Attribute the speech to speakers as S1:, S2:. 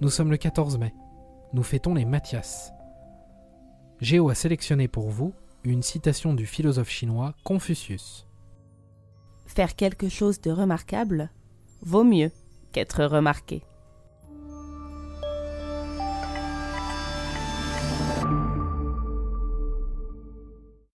S1: Nous sommes le 14 mai. Nous fêtons les Mathias. Géo a sélectionné pour vous une citation du philosophe chinois Confucius.
S2: Faire quelque chose de remarquable vaut mieux qu'être remarqué.